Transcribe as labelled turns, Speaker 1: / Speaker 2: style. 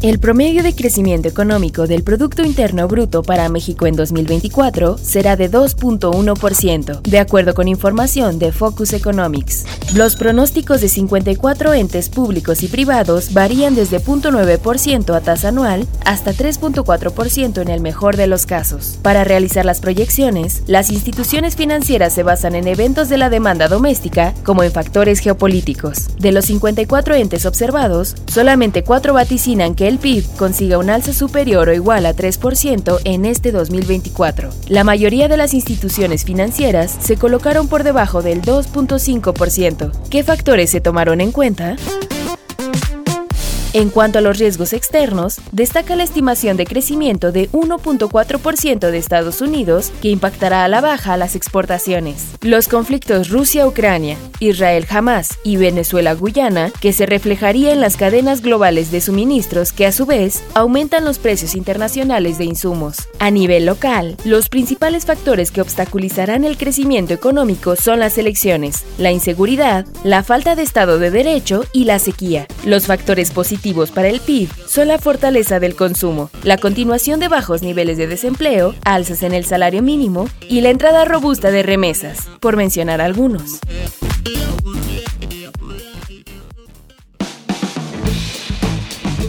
Speaker 1: El promedio de crecimiento económico del Producto Interno Bruto para México en 2024 será de 2.1%, de acuerdo con información de Focus Economics. Los pronósticos de 54 entes públicos y privados varían desde 0.9% a tasa anual hasta 3.4% en el mejor de los casos. Para realizar las proyecciones, las instituciones financieras se basan en eventos de la demanda doméstica como en factores geopolíticos. De los 54 entes observados, solamente 4 vaticinan que el PIB consiga un alza superior o igual a 3% en este 2024. La mayoría de las instituciones financieras se colocaron por debajo del 2.5%. ¿Qué factores se tomaron en cuenta? En cuanto a los riesgos externos, destaca la estimación de crecimiento de 1.4% de Estados Unidos, que impactará a la baja las exportaciones. Los conflictos Rusia-Ucrania, Israel-Hamas y Venezuela-Guyana, que se reflejaría en las cadenas globales de suministros que a su vez aumentan los precios internacionales de insumos. A nivel local, los principales factores que obstaculizarán el crecimiento económico son las elecciones, la inseguridad, la falta de Estado de Derecho y la sequía. Los factores para el PIB son la fortaleza del consumo, la continuación de bajos niveles de desempleo, alzas en el salario mínimo y la entrada robusta de remesas, por mencionar algunos.